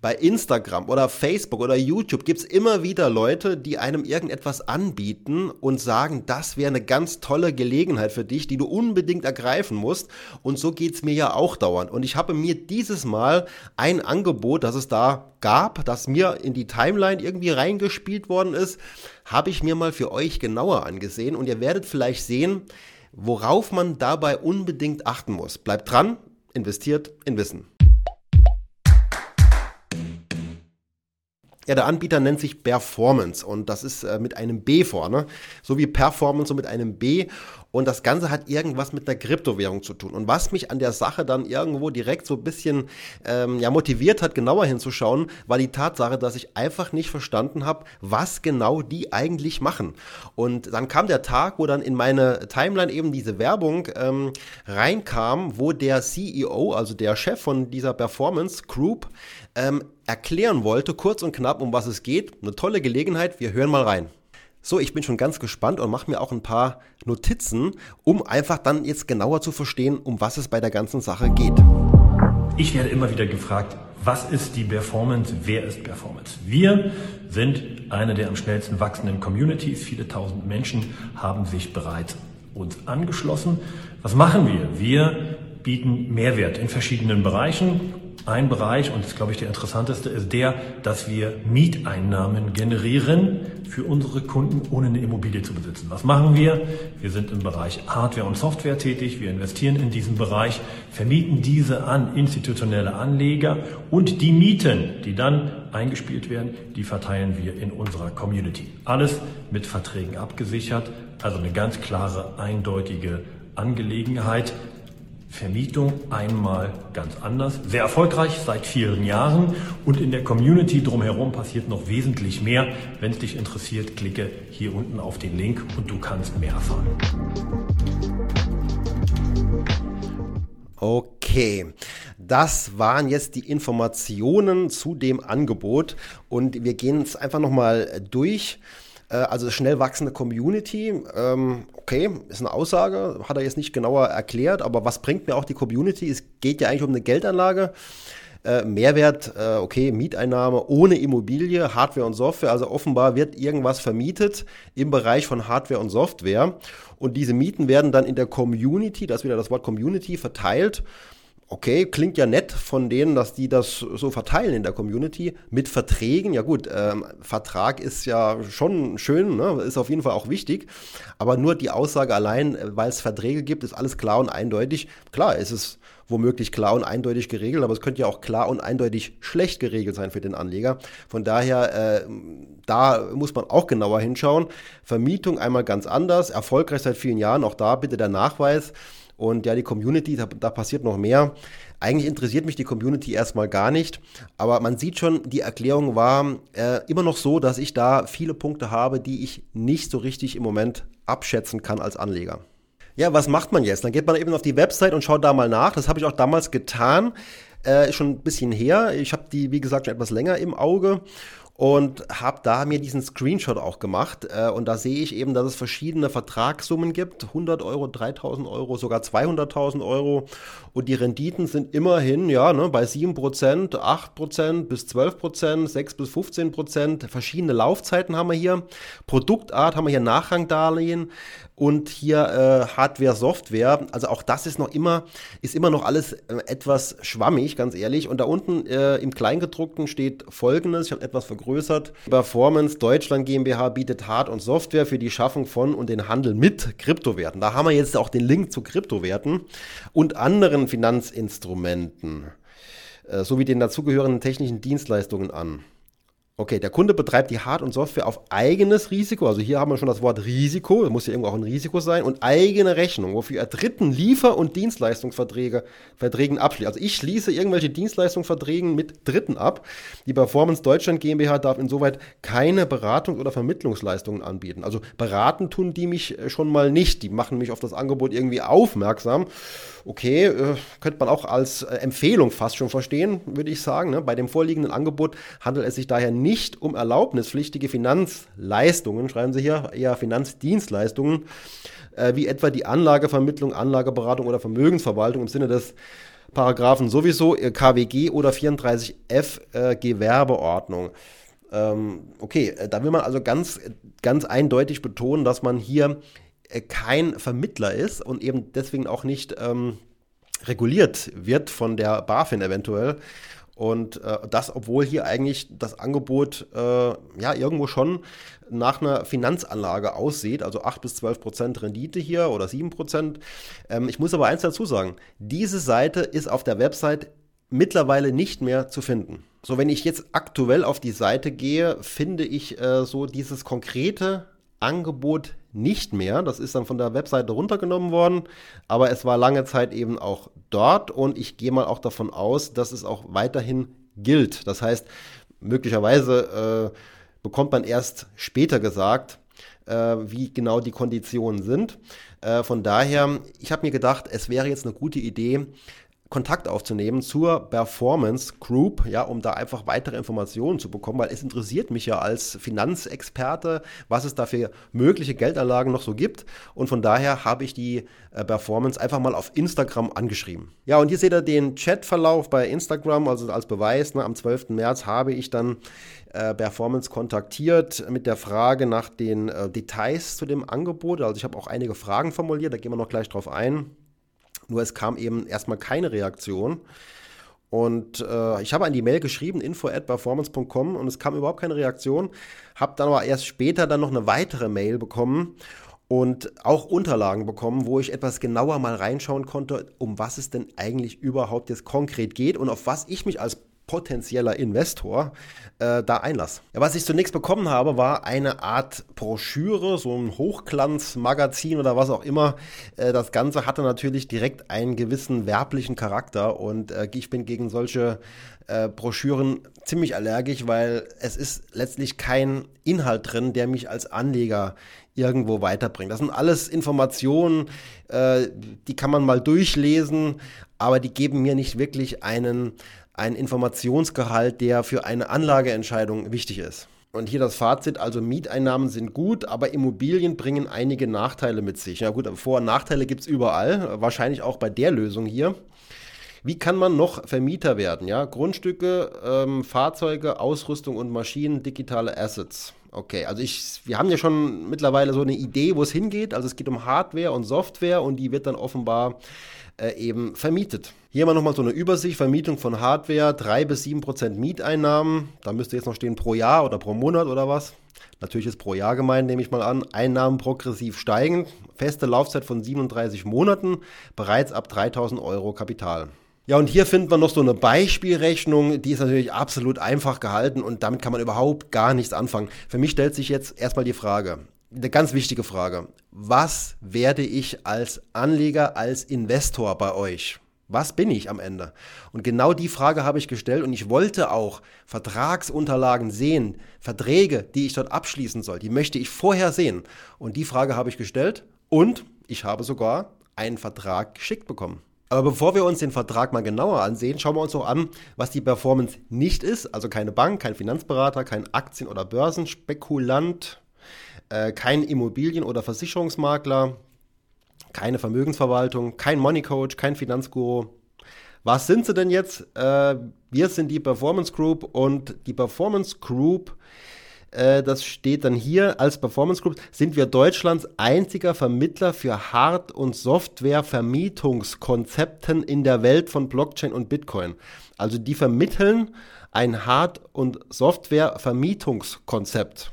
bei Instagram oder Facebook oder YouTube gibt es immer wieder Leute, die einem irgendetwas anbieten und sagen, das wäre eine ganz tolle Gelegenheit für dich, die du unbedingt ergreifen musst. Und so geht es mir ja auch dauernd. Und ich habe mir dieses Mal ein Angebot, das es da gab, das mir in die Timeline irgendwie reingespielt worden ist, habe ich mir mal für euch genauer angesehen. Und ihr werdet vielleicht sehen, worauf man dabei unbedingt achten muss. Bleibt dran, investiert in Wissen. Ja, der Anbieter nennt sich Performance und das ist äh, mit einem B vorne, so wie Performance und mit einem B. Und das Ganze hat irgendwas mit einer Kryptowährung zu tun. Und was mich an der Sache dann irgendwo direkt so ein bisschen ähm, ja, motiviert hat, genauer hinzuschauen, war die Tatsache, dass ich einfach nicht verstanden habe, was genau die eigentlich machen. Und dann kam der Tag, wo dann in meine Timeline eben diese Werbung ähm, reinkam, wo der CEO, also der Chef von dieser Performance Group, ähm, erklären wollte, kurz und knapp, um was es geht. Eine tolle Gelegenheit, wir hören mal rein. So, ich bin schon ganz gespannt und mache mir auch ein paar Notizen, um einfach dann jetzt genauer zu verstehen, um was es bei der ganzen Sache geht. Ich werde immer wieder gefragt, was ist die Performance? Wer ist Performance? Wir sind eine der am schnellsten wachsenden Communities. Viele tausend Menschen haben sich bereits uns angeschlossen. Was machen wir? Wir bieten Mehrwert in verschiedenen Bereichen ein Bereich, und das ist, glaube ich, der interessanteste, ist der, dass wir Mieteinnahmen generieren für unsere Kunden, ohne eine Immobilie zu besitzen. Was machen wir? Wir sind im Bereich Hardware und Software tätig. Wir investieren in diesen Bereich, vermieten diese an institutionelle Anleger und die Mieten, die dann eingespielt werden, die verteilen wir in unserer Community. Alles mit Verträgen abgesichert, also eine ganz klare, eindeutige Angelegenheit. Vermietung einmal ganz anders, sehr erfolgreich seit vielen Jahren und in der Community drumherum passiert noch wesentlich mehr. Wenn es dich interessiert, klicke hier unten auf den Link und du kannst mehr erfahren. Okay, das waren jetzt die Informationen zu dem Angebot und wir gehen es einfach nochmal durch. Äh, also schnell wachsende Community, ähm, okay, ist eine Aussage, hat er jetzt nicht genauer erklärt, aber was bringt mir auch die Community? Es geht ja eigentlich um eine Geldanlage. Äh, Mehrwert, äh, okay, Mieteinnahme ohne Immobilie, Hardware und Software. Also offenbar wird irgendwas vermietet im Bereich von Hardware und Software. Und diese Mieten werden dann in der Community, das ist wieder das Wort Community, verteilt okay, klingt ja nett von denen, dass die das so verteilen in der Community mit Verträgen. Ja gut, ähm, Vertrag ist ja schon schön, ne? ist auf jeden Fall auch wichtig. Aber nur die Aussage allein, äh, weil es Verträge gibt, ist alles klar und eindeutig. Klar, ist es womöglich klar und eindeutig geregelt, aber es könnte ja auch klar und eindeutig schlecht geregelt sein für den Anleger. Von daher, äh, da muss man auch genauer hinschauen. Vermietung einmal ganz anders, erfolgreich seit vielen Jahren, auch da bitte der Nachweis. Und ja, die Community, da, da passiert noch mehr. Eigentlich interessiert mich die Community erstmal gar nicht, aber man sieht schon, die Erklärung war äh, immer noch so, dass ich da viele Punkte habe, die ich nicht so richtig im Moment abschätzen kann als Anleger. Ja, was macht man jetzt? Dann geht man eben auf die Website und schaut da mal nach. Das habe ich auch damals getan. Äh, schon ein bisschen her. Ich habe die, wie gesagt, schon etwas länger im Auge und habe da mir diesen Screenshot auch gemacht. Äh, und da sehe ich eben, dass es verschiedene Vertragssummen gibt. 100 Euro, 3000 Euro, sogar 200.000 Euro. Und die Renditen sind immerhin ja, ne, bei 7%, 8% bis 12%, 6 bis 15%. Verschiedene Laufzeiten haben wir hier. Produktart haben wir hier Nachrangdarlehen und hier äh, Hardware, Software. Also auch das ist noch immer, ist immer noch alles äh, etwas schwammig, ganz ehrlich. Und da unten äh, im Kleingedruckten steht folgendes, ich habe etwas vergrößert. Performance Deutschland GmbH bietet Hard- und Software für die Schaffung von und den Handel mit Kryptowerten. Da haben wir jetzt auch den Link zu Kryptowerten und anderen Finanzinstrumenten äh, sowie den dazugehörenden technischen Dienstleistungen an. Okay, der Kunde betreibt die Hard- und Software auf eigenes Risiko. Also hier haben wir schon das Wort Risiko, das muss ja irgendwo auch ein Risiko sein, und eigene Rechnung, wofür er dritten Liefer- und Dienstleistungsverträge Verträgen abschließt. Also ich schließe irgendwelche Dienstleistungsverträge mit Dritten ab. Die Performance Deutschland GmbH darf insoweit keine Beratung oder Vermittlungsleistungen anbieten. Also beraten tun die mich schon mal nicht. Die machen mich auf das Angebot irgendwie aufmerksam okay, äh, könnte man auch als äh, Empfehlung fast schon verstehen, würde ich sagen. Ne? Bei dem vorliegenden Angebot handelt es sich daher nicht um erlaubnispflichtige Finanzleistungen, schreiben Sie hier, eher Finanzdienstleistungen, äh, wie etwa die Anlagevermittlung, Anlageberatung oder Vermögensverwaltung im Sinne des Paragraphen sowieso, äh, KWG oder 34f äh, Gewerbeordnung. Ähm, okay, äh, da will man also ganz, ganz eindeutig betonen, dass man hier äh, kein Vermittler ist und eben deswegen auch nicht ähm, reguliert wird von der BaFin eventuell. Und äh, das, obwohl hier eigentlich das Angebot äh, ja irgendwo schon nach einer Finanzanlage aussieht, also 8 bis 12 Prozent Rendite hier oder 7 Prozent. Ähm, ich muss aber eins dazu sagen, diese Seite ist auf der Website mittlerweile nicht mehr zu finden. So, wenn ich jetzt aktuell auf die Seite gehe, finde ich äh, so dieses konkrete Angebot nicht mehr. Das ist dann von der Webseite runtergenommen worden, aber es war lange Zeit eben auch dort und ich gehe mal auch davon aus, dass es auch weiterhin gilt. Das heißt, möglicherweise äh, bekommt man erst später gesagt, äh, wie genau die Konditionen sind. Äh, von daher, ich habe mir gedacht, es wäre jetzt eine gute Idee, Kontakt aufzunehmen zur Performance Group, ja, um da einfach weitere Informationen zu bekommen, weil es interessiert mich ja als Finanzexperte, was es da für mögliche Geldanlagen noch so gibt. Und von daher habe ich die äh, Performance einfach mal auf Instagram angeschrieben. Ja, und hier seht ihr den Chatverlauf bei Instagram, also als Beweis, ne, am 12. März habe ich dann äh, Performance kontaktiert mit der Frage nach den äh, Details zu dem Angebot. Also ich habe auch einige Fragen formuliert, da gehen wir noch gleich drauf ein. Nur es kam eben erstmal keine Reaktion. Und äh, ich habe an die Mail geschrieben, info at performance.com und es kam überhaupt keine Reaktion. Habe dann aber erst später dann noch eine weitere Mail bekommen und auch Unterlagen bekommen, wo ich etwas genauer mal reinschauen konnte, um was es denn eigentlich überhaupt jetzt konkret geht und auf was ich mich als potenzieller Investor äh, da einlass. Ja, was ich zunächst bekommen habe, war eine Art Broschüre, so ein Hochglanzmagazin oder was auch immer. Äh, das Ganze hatte natürlich direkt einen gewissen werblichen Charakter und äh, ich bin gegen solche äh, Broschüren ziemlich allergisch, weil es ist letztlich kein Inhalt drin, der mich als Anleger irgendwo weiterbringt. Das sind alles Informationen, äh, die kann man mal durchlesen, aber die geben mir nicht wirklich einen ein Informationsgehalt, der für eine Anlageentscheidung wichtig ist. Und hier das Fazit, also Mieteinnahmen sind gut, aber Immobilien bringen einige Nachteile mit sich. Ja gut, Vor- und Nachteile gibt es überall, wahrscheinlich auch bei der Lösung hier. Wie kann man noch Vermieter werden? Ja, Grundstücke, ähm, Fahrzeuge, Ausrüstung und Maschinen, digitale Assets. Okay, also ich, wir haben ja schon mittlerweile so eine Idee, wo es hingeht. Also es geht um Hardware und Software und die wird dann offenbar äh, eben vermietet. Hier wir nochmal so eine Übersicht, Vermietung von Hardware, 3 bis 7 Prozent Mieteinnahmen. Da müsste jetzt noch stehen pro Jahr oder pro Monat oder was. Natürlich ist pro Jahr gemeint, nehme ich mal an. Einnahmen progressiv steigend, feste Laufzeit von 37 Monaten, bereits ab 3000 Euro Kapital. Ja, und hier finden wir noch so eine Beispielrechnung, die ist natürlich absolut einfach gehalten und damit kann man überhaupt gar nichts anfangen. Für mich stellt sich jetzt erstmal die Frage, eine ganz wichtige Frage. Was werde ich als Anleger, als Investor bei euch? Was bin ich am Ende? Und genau die Frage habe ich gestellt und ich wollte auch Vertragsunterlagen sehen, Verträge, die ich dort abschließen soll, die möchte ich vorher sehen. Und die Frage habe ich gestellt und ich habe sogar einen Vertrag geschickt bekommen. Aber bevor wir uns den Vertrag mal genauer ansehen, schauen wir uns auch an, was die Performance nicht ist. Also keine Bank, kein Finanzberater, kein Aktien- oder Börsenspekulant, äh, kein Immobilien- oder Versicherungsmakler, keine Vermögensverwaltung, kein Money Coach, kein Finanzguru. Was sind sie denn jetzt? Äh, wir sind die Performance Group und die Performance Group, äh, das steht dann hier als Performance Group, sind wir Deutschlands einziger Vermittler für Hard- und Software-Vermietungskonzepten in der Welt von Blockchain und Bitcoin. Also die vermitteln ein Hard- und Software-Vermietungskonzept.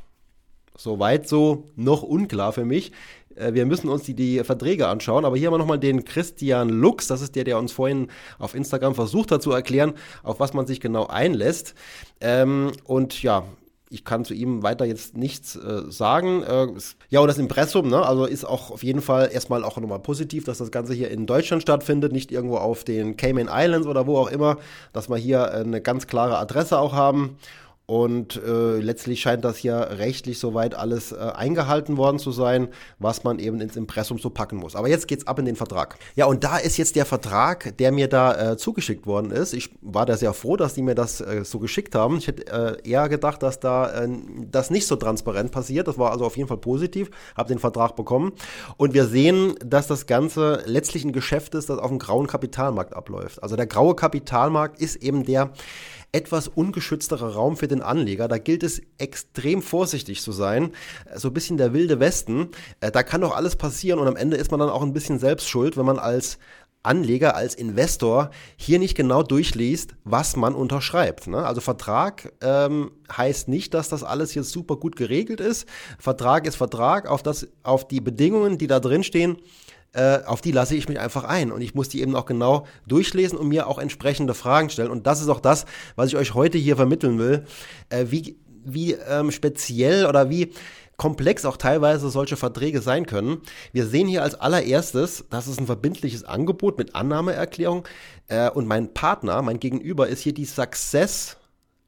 Soweit so noch unklar für mich. Äh, wir müssen uns die, die Verträge anschauen, aber hier haben wir nochmal den Christian Lux, das ist der, der uns vorhin auf Instagram versucht hat zu erklären, auf was man sich genau einlässt. Ähm, und ja, ich kann zu ihm weiter jetzt nichts äh, sagen. Äh, ja, und das Impressum, ne, also ist auch auf jeden Fall erstmal auch nochmal positiv, dass das Ganze hier in Deutschland stattfindet, nicht irgendwo auf den Cayman Islands oder wo auch immer, dass wir hier eine ganz klare Adresse auch haben. Und äh, letztlich scheint das hier rechtlich soweit alles äh, eingehalten worden zu sein, was man eben ins Impressum so packen muss. Aber jetzt geht's ab in den Vertrag. Ja, und da ist jetzt der Vertrag, der mir da äh, zugeschickt worden ist. Ich war da sehr froh, dass die mir das äh, so geschickt haben. Ich hätte äh, eher gedacht, dass da äh, das nicht so transparent passiert. Das war also auf jeden Fall positiv. Hab den Vertrag bekommen. Und wir sehen, dass das Ganze letztlich ein Geschäft ist, das auf dem grauen Kapitalmarkt abläuft. Also der graue Kapitalmarkt ist eben der etwas ungeschütztere Raum für den Anleger. Da gilt es extrem vorsichtig zu sein. So ein bisschen der wilde Westen. Äh, da kann doch alles passieren und am Ende ist man dann auch ein bisschen selbst schuld, wenn man als Anleger, als Investor hier nicht genau durchliest, was man unterschreibt. Ne? Also Vertrag ähm, heißt nicht, dass das alles jetzt super gut geregelt ist. Vertrag ist Vertrag, auf, das, auf die Bedingungen, die da drin stehen, äh, auf die lasse ich mich einfach ein. Und ich muss die eben auch genau durchlesen und mir auch entsprechende Fragen stellen. Und das ist auch das, was ich euch heute hier vermitteln will, äh, wie, wie ähm, speziell oder wie komplex auch teilweise solche Verträge sein können. Wir sehen hier als allererstes, das ist ein verbindliches Angebot mit Annahmeerklärung äh, und mein Partner, mein Gegenüber ist hier die Success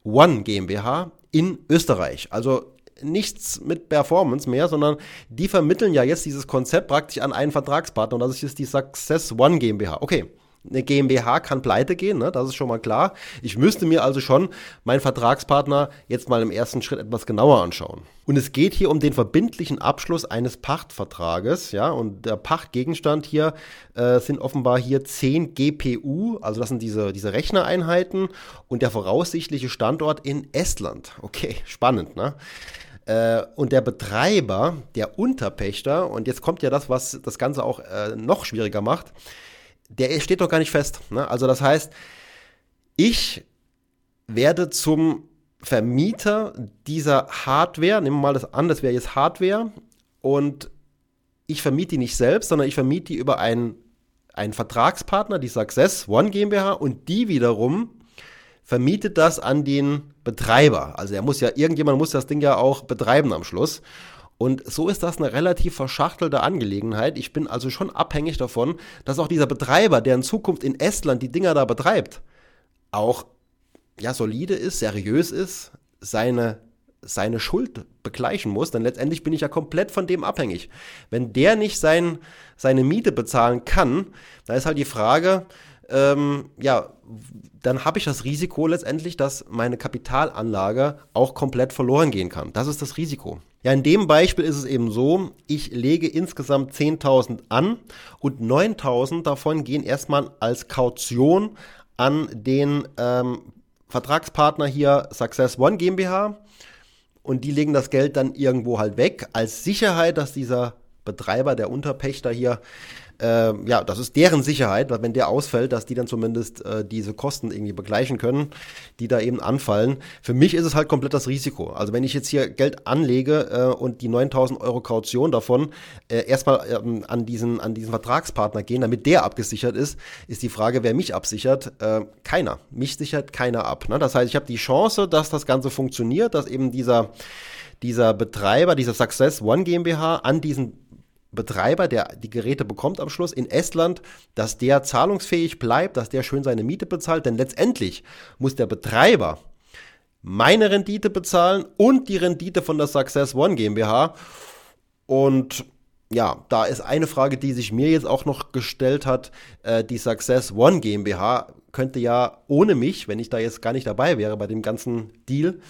One GmbH in Österreich. Also nichts mit Performance mehr, sondern die vermitteln ja jetzt dieses Konzept praktisch an einen Vertragspartner und das ist jetzt die Success One GmbH. Okay. Eine GmbH kann pleite gehen, ne? das ist schon mal klar. Ich müsste mir also schon meinen Vertragspartner jetzt mal im ersten Schritt etwas genauer anschauen. Und es geht hier um den verbindlichen Abschluss eines Pachtvertrages, ja, und der Pachtgegenstand hier äh, sind offenbar hier 10 GPU, also das sind diese, diese Rechnereinheiten und der voraussichtliche Standort in Estland. Okay, spannend, ne? Äh, und der Betreiber, der Unterpächter, und jetzt kommt ja das, was das Ganze auch äh, noch schwieriger macht, der steht doch gar nicht fest. Ne? Also das heißt, ich werde zum Vermieter dieser Hardware, nehmen wir mal das an, das wäre jetzt Hardware, und ich vermiete die nicht selbst, sondern ich vermiete die über einen, einen Vertragspartner, die Success One GmbH, und die wiederum vermietet das an den Betreiber. Also er muss ja, irgendjemand muss das Ding ja auch betreiben am Schluss. Und so ist das eine relativ verschachtelte Angelegenheit. Ich bin also schon abhängig davon, dass auch dieser Betreiber, der in Zukunft in Estland die Dinger da betreibt, auch ja solide ist, seriös ist, seine seine Schuld begleichen muss, denn letztendlich bin ich ja komplett von dem abhängig. Wenn der nicht sein, seine Miete bezahlen kann, dann ist halt die Frage, ähm, ja, dann habe ich das Risiko letztendlich, dass meine Kapitalanlage auch komplett verloren gehen kann. Das ist das Risiko. Ja, in dem Beispiel ist es eben so, ich lege insgesamt 10.000 an und 9.000 davon gehen erstmal als Kaution an den ähm, Vertragspartner hier Success One GmbH und die legen das Geld dann irgendwo halt weg als Sicherheit, dass dieser Betreiber, der Unterpächter hier äh, ja, das ist deren Sicherheit, weil wenn der ausfällt, dass die dann zumindest äh, diese Kosten irgendwie begleichen können, die da eben anfallen. Für mich ist es halt komplett das Risiko. Also wenn ich jetzt hier Geld anlege äh, und die 9000 Euro Kaution davon äh, erstmal ähm, an, diesen, an diesen Vertragspartner gehen, damit der abgesichert ist, ist die Frage, wer mich absichert. Äh, keiner. Mich sichert keiner ab. Ne? Das heißt, ich habe die Chance, dass das Ganze funktioniert, dass eben dieser dieser Betreiber, dieser Success One GmbH an diesen Betreiber, der die Geräte bekommt am Schluss in Estland, dass der zahlungsfähig bleibt, dass der schön seine Miete bezahlt, denn letztendlich muss der Betreiber meine Rendite bezahlen und die Rendite von der Success One GmbH. Und ja, da ist eine Frage, die sich mir jetzt auch noch gestellt hat. Äh, die Success One GmbH könnte ja ohne mich, wenn ich da jetzt gar nicht dabei wäre bei dem ganzen Deal,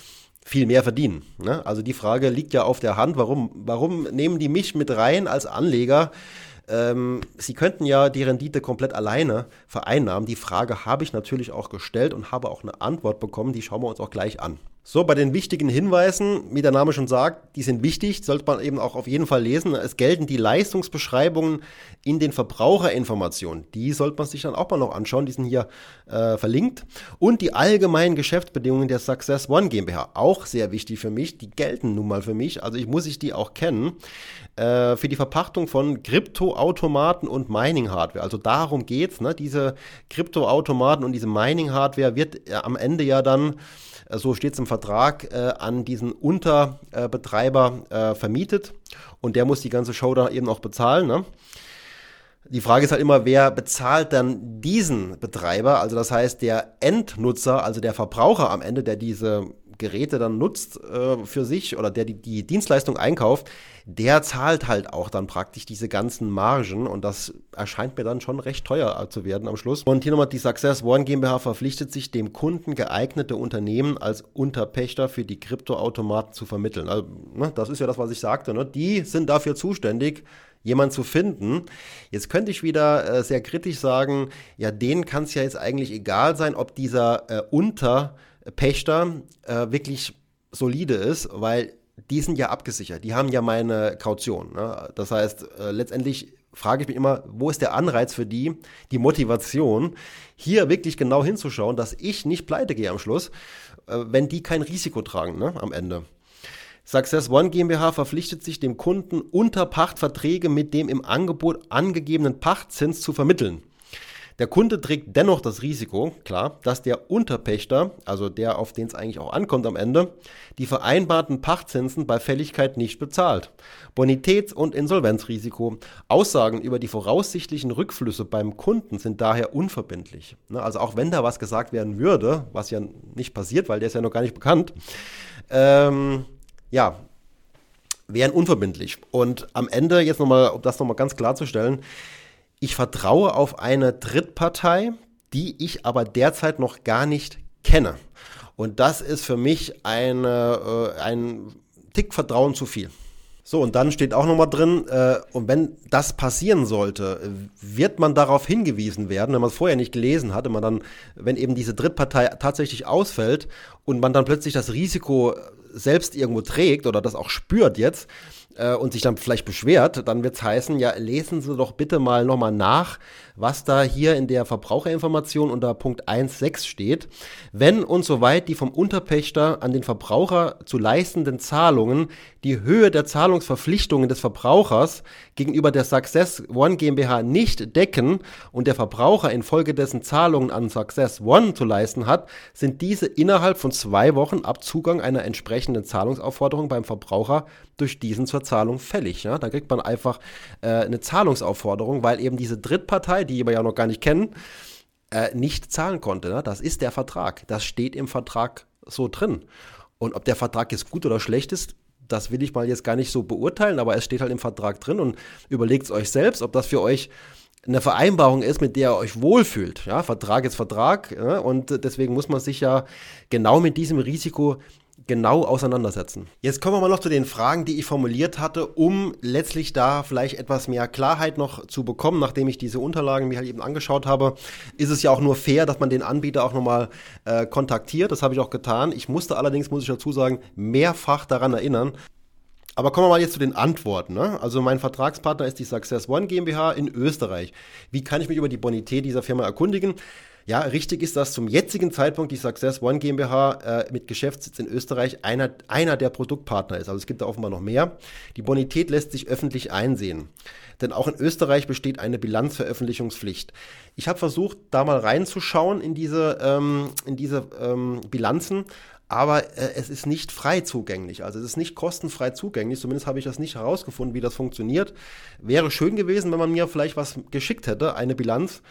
viel mehr verdienen. Ne? Also die Frage liegt ja auf der Hand, warum, warum nehmen die mich mit rein als Anleger? Ähm, sie könnten ja die Rendite komplett alleine vereinnahmen. Die Frage habe ich natürlich auch gestellt und habe auch eine Antwort bekommen, die schauen wir uns auch gleich an. So, bei den wichtigen Hinweisen, wie der Name schon sagt, die sind wichtig, sollte man eben auch auf jeden Fall lesen. Es gelten die Leistungsbeschreibungen in den Verbraucherinformationen. Die sollte man sich dann auch mal noch anschauen, die sind hier äh, verlinkt. Und die allgemeinen Geschäftsbedingungen der Success One GmbH, auch sehr wichtig für mich, die gelten nun mal für mich, also ich muss ich die auch kennen, äh, für die Verpachtung von Kryptoautomaten und Mining-Hardware. Also darum geht's, ne? diese Kryptoautomaten und diese Mining-Hardware wird äh, am Ende ja dann so steht es im Vertrag, äh, an diesen Unterbetreiber äh, vermietet und der muss die ganze Show da eben auch bezahlen. Ne? Die Frage ist halt immer, wer bezahlt dann diesen Betreiber? Also das heißt, der Endnutzer, also der Verbraucher am Ende, der diese Geräte dann nutzt äh, für sich oder der die, die Dienstleistung einkauft, der zahlt halt auch dann praktisch diese ganzen Margen und das erscheint mir dann schon recht teuer zu werden am Schluss. Und hier nochmal die Success One GmbH verpflichtet sich, dem Kunden geeignete Unternehmen als Unterpächter für die Kryptoautomaten zu vermitteln. Also, ne, das ist ja das, was ich sagte. Ne? Die sind dafür zuständig, jemand zu finden. Jetzt könnte ich wieder äh, sehr kritisch sagen, ja, denen kann es ja jetzt eigentlich egal sein, ob dieser äh, Unterpächter äh, wirklich solide ist, weil die sind ja abgesichert, die haben ja meine Kaution. Ne? Das heißt, äh, letztendlich frage ich mich immer, wo ist der Anreiz für die, die Motivation, hier wirklich genau hinzuschauen, dass ich nicht pleite gehe am Schluss, äh, wenn die kein Risiko tragen ne, am Ende. Success One GmbH verpflichtet sich dem Kunden unter Pachtverträge mit dem im Angebot angegebenen Pachtzins zu vermitteln. Der Kunde trägt dennoch das Risiko, klar, dass der Unterpächter, also der, auf den es eigentlich auch ankommt am Ende, die vereinbarten Pachtzinsen bei Fälligkeit nicht bezahlt. Bonitäts- und Insolvenzrisiko, Aussagen über die voraussichtlichen Rückflüsse beim Kunden sind daher unverbindlich. Ne, also auch wenn da was gesagt werden würde, was ja nicht passiert, weil der ist ja noch gar nicht bekannt, ähm, ja, wären unverbindlich. Und am Ende, jetzt nochmal, um das nochmal ganz klarzustellen, ich vertraue auf eine Drittpartei, die ich aber derzeit noch gar nicht kenne. Und das ist für mich eine, äh, ein Tick Vertrauen zu viel. So, und dann steht auch nochmal drin, äh, und wenn das passieren sollte, wird man darauf hingewiesen werden, wenn man es vorher nicht gelesen hat, man dann, wenn eben diese Drittpartei tatsächlich ausfällt und man dann plötzlich das Risiko selbst irgendwo trägt oder das auch spürt jetzt, äh, und sich dann vielleicht beschwert, dann wird es heißen, ja, lesen Sie doch bitte mal nochmal nach, was da hier in der Verbraucherinformation unter Punkt 1.6 steht. Wenn und soweit die vom Unterpächter an den Verbraucher zu leistenden Zahlungen die Höhe der Zahlungsverpflichtungen des Verbrauchers gegenüber der Success One GmbH nicht decken und der Verbraucher infolgedessen Zahlungen an Success One zu leisten hat, sind diese innerhalb von zwei Wochen ab Zugang einer entsprechenden Zahlungsaufforderung beim Verbraucher durch diesen zur Zahlung fällig. Ja? Da kriegt man einfach äh, eine Zahlungsaufforderung, weil eben diese Drittpartei, die wir ja noch gar nicht kennen, äh, nicht zahlen konnte. Ne? Das ist der Vertrag. Das steht im Vertrag so drin. Und ob der Vertrag jetzt gut oder schlecht ist, das will ich mal jetzt gar nicht so beurteilen, aber es steht halt im Vertrag drin und überlegt es euch selbst, ob das für euch eine Vereinbarung ist, mit der ihr euch wohlfühlt. Ja, Vertrag ist Vertrag ja, und deswegen muss man sich ja genau mit diesem Risiko genau auseinandersetzen. Jetzt kommen wir mal noch zu den Fragen, die ich formuliert hatte, um letztlich da vielleicht etwas mehr Klarheit noch zu bekommen, nachdem ich diese Unterlagen mir halt eben angeschaut habe. Ist es ja auch nur fair, dass man den Anbieter auch nochmal äh, kontaktiert. Das habe ich auch getan. Ich musste allerdings, muss ich dazu sagen, mehrfach daran erinnern, aber kommen wir mal jetzt zu den Antworten. Ne? Also mein Vertragspartner ist die Success One GmbH in Österreich. Wie kann ich mich über die Bonität dieser Firma erkundigen? Ja, richtig ist, dass zum jetzigen Zeitpunkt die Success One GmbH äh, mit Geschäftssitz in Österreich einer, einer der Produktpartner ist. Also es gibt da offenbar noch mehr. Die Bonität lässt sich öffentlich einsehen. Denn auch in Österreich besteht eine Bilanzveröffentlichungspflicht. Ich habe versucht, da mal reinzuschauen in diese, ähm, in diese ähm, Bilanzen, aber äh, es ist nicht frei zugänglich. Also es ist nicht kostenfrei zugänglich. Zumindest habe ich das nicht herausgefunden, wie das funktioniert. Wäre schön gewesen, wenn man mir vielleicht was geschickt hätte, eine Bilanz.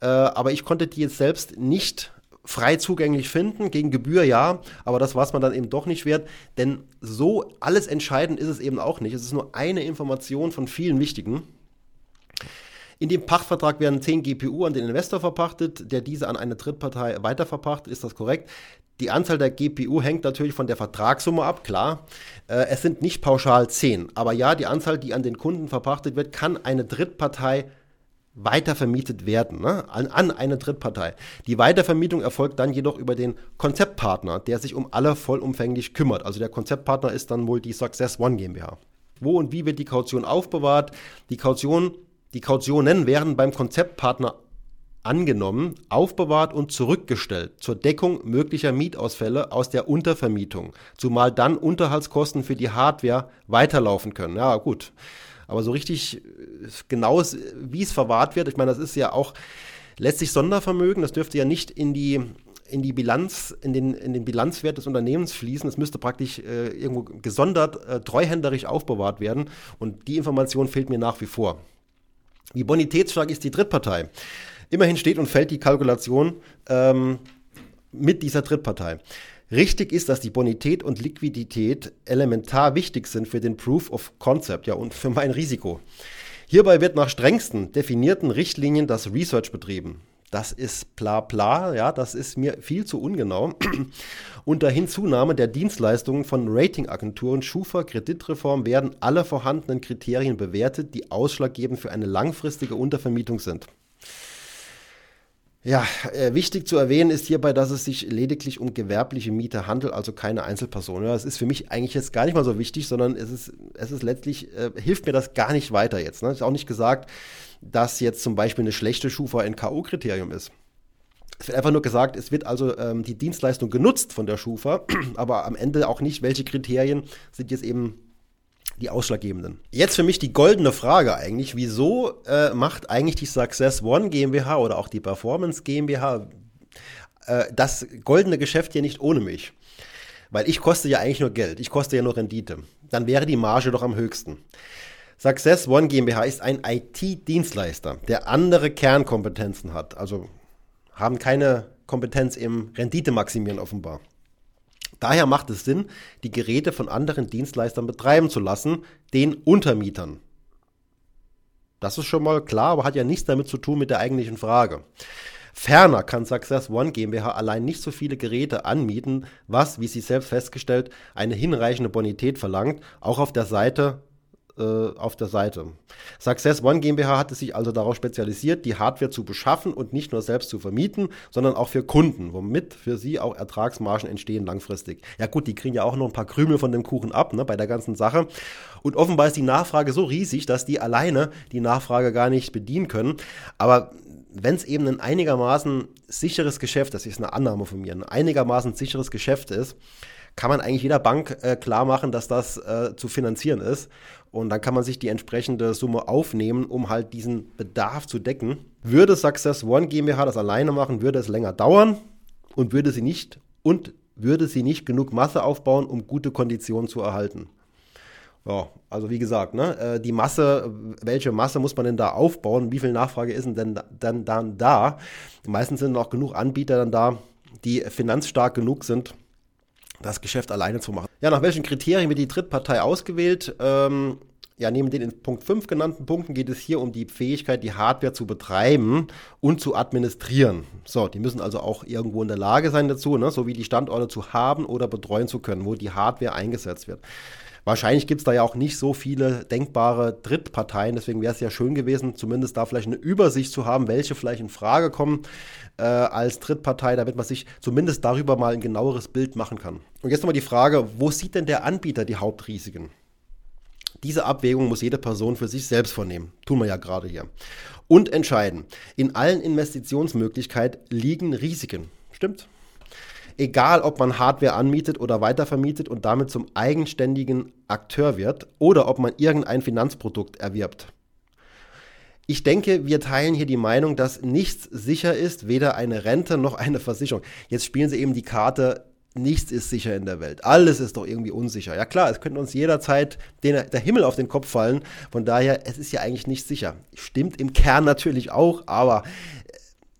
Äh, aber ich konnte die jetzt selbst nicht frei zugänglich finden, gegen Gebühr ja, aber das war es man dann eben doch nicht wert, denn so alles entscheidend ist es eben auch nicht. Es ist nur eine Information von vielen wichtigen. In dem Pachtvertrag werden 10 GPU an den Investor verpachtet, der diese an eine Drittpartei weiterverpachtet. Ist das korrekt? Die Anzahl der GPU hängt natürlich von der Vertragssumme ab, klar. Äh, es sind nicht pauschal 10. Aber ja, die Anzahl, die an den Kunden verpachtet wird, kann eine Drittpartei weitervermietet werden ne? an, an eine Drittpartei. Die Weitervermietung erfolgt dann jedoch über den Konzeptpartner, der sich um alle vollumfänglich kümmert. Also der Konzeptpartner ist dann wohl die Success One GmbH. Wo und wie wird die Kaution aufbewahrt? Die Kaution, die Kautionen werden beim Konzeptpartner angenommen, aufbewahrt und zurückgestellt zur Deckung möglicher Mietausfälle aus der Untervermietung, zumal dann Unterhaltskosten für die Hardware weiterlaufen können. Ja, gut. Aber so richtig äh, genau, wie es verwahrt wird, ich meine, das ist ja auch letztlich Sondervermögen, das dürfte ja nicht in die in die Bilanz, in den, in den Bilanzwert des Unternehmens fließen. Es müsste praktisch äh, irgendwo gesondert, äh, treuhänderisch aufbewahrt werden. Und die Information fehlt mir nach wie vor. Wie bonitätsstark ist die Drittpartei? Immerhin steht und fällt die Kalkulation ähm, mit dieser Drittpartei. Richtig ist, dass die Bonität und Liquidität elementar wichtig sind für den Proof of Concept, ja, und für mein Risiko. Hierbei wird nach strengsten definierten Richtlinien das Research betrieben. Das ist bla bla, ja, das ist mir viel zu ungenau. Unter Hinzunahme der Dienstleistungen von Ratingagenturen Schufa Kreditreform werden alle vorhandenen Kriterien bewertet, die ausschlaggebend für eine langfristige Untervermietung sind. Ja, äh, wichtig zu erwähnen ist hierbei, dass es sich lediglich um gewerbliche Mieter handelt, also keine Einzelpersonen. Ja, das ist für mich eigentlich jetzt gar nicht mal so wichtig, sondern es ist, es ist letztlich, äh, hilft mir das gar nicht weiter jetzt. Ne? Ist auch nicht gesagt, dass jetzt zum Beispiel eine schlechte Schufa ein K.O.-Kriterium ist. Es wird einfach nur gesagt, es wird also ähm, die Dienstleistung genutzt von der Schufa, aber am Ende auch nicht, welche Kriterien sind jetzt eben die ausschlaggebenden. Jetzt für mich die goldene Frage eigentlich, wieso äh, macht eigentlich die Success One GmbH oder auch die Performance GmbH äh, das goldene Geschäft hier nicht ohne mich? Weil ich koste ja eigentlich nur Geld, ich koste ja nur Rendite. Dann wäre die Marge doch am höchsten. Success One GmbH ist ein IT-Dienstleister, der andere Kernkompetenzen hat. Also haben keine Kompetenz im Renditemaximieren offenbar. Daher macht es Sinn, die Geräte von anderen Dienstleistern betreiben zu lassen, den Untermietern. Das ist schon mal klar, aber hat ja nichts damit zu tun mit der eigentlichen Frage. Ferner kann Success One GmbH allein nicht so viele Geräte anmieten, was, wie sie selbst festgestellt, eine hinreichende Bonität verlangt, auch auf der Seite äh, auf der Seite. Success One GmbH hatte sich also darauf spezialisiert, die Hardware zu beschaffen und nicht nur selbst zu vermieten, sondern auch für Kunden, womit für sie auch Ertragsmargen entstehen langfristig. Ja gut, die kriegen ja auch noch ein paar Krümel von dem Kuchen ab ne, bei der ganzen Sache. Und offenbar ist die Nachfrage so riesig, dass die alleine die Nachfrage gar nicht bedienen können. Aber wenn es eben ein einigermaßen sicheres Geschäft, das ist eine Annahme von mir, ein einigermaßen sicheres Geschäft ist, kann man eigentlich jeder Bank äh, klar machen, dass das äh, zu finanzieren ist. Und dann kann man sich die entsprechende Summe aufnehmen, um halt diesen Bedarf zu decken. Würde Success One GmbH das alleine machen, würde es länger dauern und würde sie nicht und würde sie nicht genug Masse aufbauen, um gute Konditionen zu erhalten. Ja, also wie gesagt, ne, äh, die Masse, welche Masse muss man denn da aufbauen? Wie viel Nachfrage ist denn dann, dann da? Meistens sind noch genug Anbieter dann da, die finanzstark genug sind, das Geschäft alleine zu machen. Ja, nach welchen Kriterien wird die Drittpartei ausgewählt? Ähm, ja, neben den in Punkt 5 genannten Punkten geht es hier um die Fähigkeit, die Hardware zu betreiben und zu administrieren. So, die müssen also auch irgendwo in der Lage sein dazu, ne, sowie die Standorte zu haben oder betreuen zu können, wo die Hardware eingesetzt wird. Wahrscheinlich gibt es da ja auch nicht so viele denkbare Drittparteien, deswegen wäre es ja schön gewesen, zumindest da vielleicht eine Übersicht zu haben, welche vielleicht in Frage kommen äh, als Drittpartei, damit man sich zumindest darüber mal ein genaueres Bild machen kann. Und jetzt nochmal die Frage, wo sieht denn der Anbieter die Hauptrisiken? Diese Abwägung muss jede Person für sich selbst vornehmen. Tun wir ja gerade hier. Und entscheiden. In allen Investitionsmöglichkeiten liegen Risiken. Stimmt? Egal, ob man Hardware anmietet oder weitervermietet und damit zum eigenständigen Akteur wird oder ob man irgendein Finanzprodukt erwirbt. Ich denke, wir teilen hier die Meinung, dass nichts sicher ist, weder eine Rente noch eine Versicherung. Jetzt spielen sie eben die Karte, nichts ist sicher in der Welt. Alles ist doch irgendwie unsicher. Ja klar, es könnte uns jederzeit den, der Himmel auf den Kopf fallen. Von daher, es ist ja eigentlich nicht sicher. Stimmt im Kern natürlich auch, aber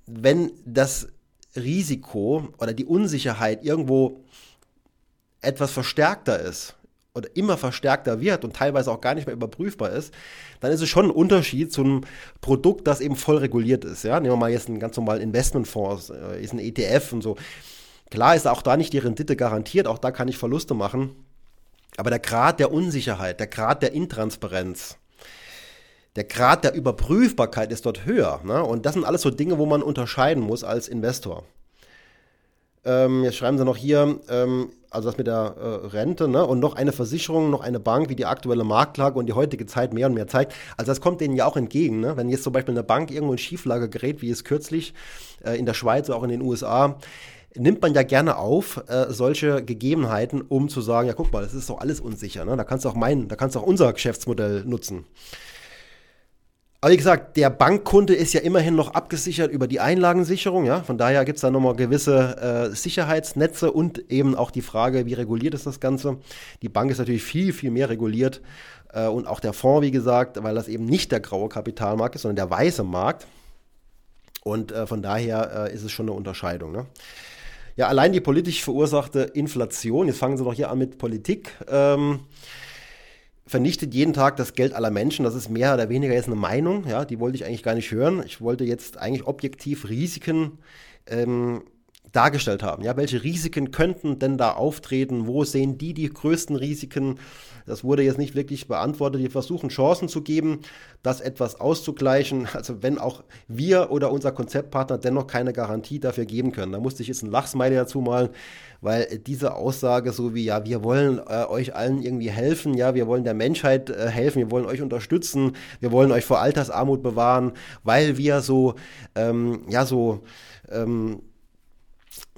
wenn das Risiko oder die Unsicherheit irgendwo etwas verstärkter ist oder immer verstärkter wird und teilweise auch gar nicht mehr überprüfbar ist, dann ist es schon ein Unterschied zu einem Produkt, das eben voll reguliert ist. Ja? Nehmen wir mal jetzt einen ganz normalen Investmentfonds, äh, ist ein ETF und so. Klar ist auch da nicht die Rendite garantiert, auch da kann ich Verluste machen. Aber der Grad der Unsicherheit, der Grad der Intransparenz, der Grad der Überprüfbarkeit ist dort höher. Ne? Und das sind alles so Dinge, wo man unterscheiden muss als Investor. Ähm, jetzt schreiben sie noch hier, ähm, also das mit der äh, Rente ne? und noch eine Versicherung, noch eine Bank, wie die aktuelle Marktlage und die heutige Zeit mehr und mehr zeigt. Also das kommt denen ja auch entgegen. Ne? Wenn jetzt zum Beispiel eine Bank irgendwo in Schieflage gerät, wie es kürzlich äh, in der Schweiz, auch in den USA, nimmt man ja gerne auf, äh, solche Gegebenheiten, um zu sagen, ja guck mal, das ist doch alles unsicher. Ne? Da kannst du auch mein, da kannst du auch unser Geschäftsmodell nutzen. Aber wie gesagt, der Bankkunde ist ja immerhin noch abgesichert über die Einlagensicherung. Ja? Von daher gibt es da nochmal gewisse äh, Sicherheitsnetze und eben auch die Frage, wie reguliert ist das Ganze. Die Bank ist natürlich viel, viel mehr reguliert. Äh, und auch der Fonds, wie gesagt, weil das eben nicht der graue Kapitalmarkt ist, sondern der weiße Markt. Und äh, von daher äh, ist es schon eine Unterscheidung. Ne? Ja, allein die politisch verursachte Inflation, jetzt fangen Sie noch hier an mit Politik, ähm, vernichtet jeden Tag das Geld aller Menschen. Das ist mehr oder weniger jetzt eine Meinung, ja, die wollte ich eigentlich gar nicht hören. Ich wollte jetzt eigentlich objektiv Risiken ähm, dargestellt haben. Ja, welche Risiken könnten denn da auftreten? Wo sehen die die größten Risiken? Das wurde jetzt nicht wirklich beantwortet. Wir versuchen Chancen zu geben, das etwas auszugleichen. Also wenn auch wir oder unser Konzeptpartner dennoch keine Garantie dafür geben können. Da musste ich jetzt ein Lachsmiley dazu malen, weil diese Aussage so wie, ja, wir wollen äh, euch allen irgendwie helfen, ja, wir wollen der Menschheit äh, helfen, wir wollen euch unterstützen, wir wollen euch vor Altersarmut bewahren, weil wir so, ähm, ja, so, ähm,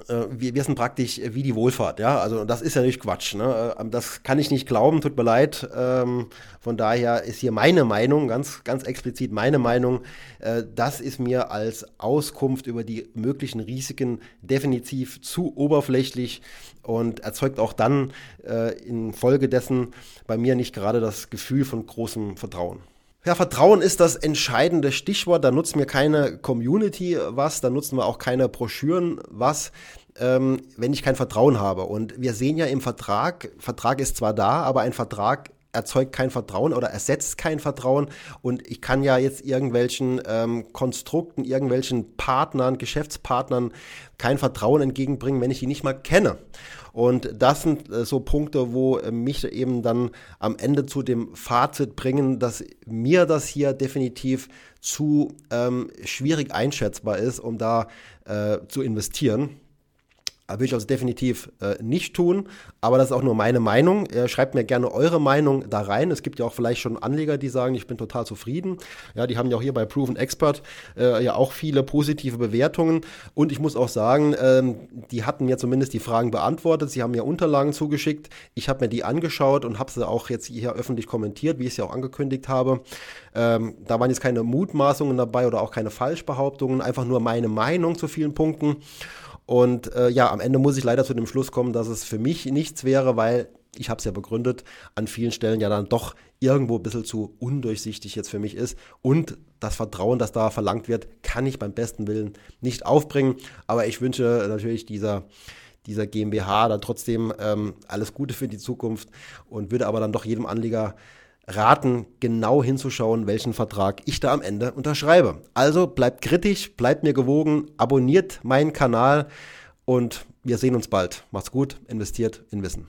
äh, wir, wir sind praktisch wie die Wohlfahrt, ja. Also das ist ja nicht Quatsch. Ne? Ähm, das kann ich nicht glauben, tut mir leid. Ähm, von daher ist hier meine Meinung, ganz, ganz explizit meine Meinung. Äh, das ist mir als Auskunft über die möglichen Risiken definitiv zu oberflächlich und erzeugt auch dann äh, infolgedessen bei mir nicht gerade das Gefühl von großem Vertrauen. Ja, Vertrauen ist das entscheidende Stichwort. Da nutzen wir keine Community was, da nutzen wir auch keine Broschüren was, ähm, wenn ich kein Vertrauen habe. Und wir sehen ja im Vertrag, Vertrag ist zwar da, aber ein Vertrag erzeugt kein Vertrauen oder ersetzt kein Vertrauen. Und ich kann ja jetzt irgendwelchen ähm, Konstrukten, irgendwelchen Partnern, Geschäftspartnern kein Vertrauen entgegenbringen, wenn ich die nicht mal kenne. Und das sind äh, so Punkte, wo äh, mich eben dann am Ende zu dem Fazit bringen, dass mir das hier definitiv zu ähm, schwierig einschätzbar ist, um da äh, zu investieren. Würde ich also definitiv äh, nicht tun, aber das ist auch nur meine Meinung. Äh, schreibt mir gerne eure Meinung da rein. Es gibt ja auch vielleicht schon Anleger, die sagen, ich bin total zufrieden. Ja, die haben ja auch hier bei Proven Expert äh, ja auch viele positive Bewertungen. Und ich muss auch sagen, ähm, die hatten mir zumindest die Fragen beantwortet. Sie haben mir Unterlagen zugeschickt. Ich habe mir die angeschaut und habe sie auch jetzt hier öffentlich kommentiert, wie ich es ja auch angekündigt habe. Ähm, da waren jetzt keine Mutmaßungen dabei oder auch keine Falschbehauptungen, einfach nur meine Meinung zu vielen Punkten. Und äh, ja, am Ende muss ich leider zu dem Schluss kommen, dass es für mich nichts wäre, weil ich habe es ja begründet, an vielen Stellen ja dann doch irgendwo ein bisschen zu undurchsichtig jetzt für mich ist. Und das Vertrauen, das da verlangt wird, kann ich beim besten Willen nicht aufbringen. Aber ich wünsche natürlich dieser, dieser GmbH dann trotzdem ähm, alles Gute für die Zukunft und würde aber dann doch jedem Anleger raten, genau hinzuschauen, welchen Vertrag ich da am Ende unterschreibe. Also bleibt kritisch, bleibt mir gewogen, abonniert meinen Kanal und wir sehen uns bald. Macht's gut, investiert in Wissen.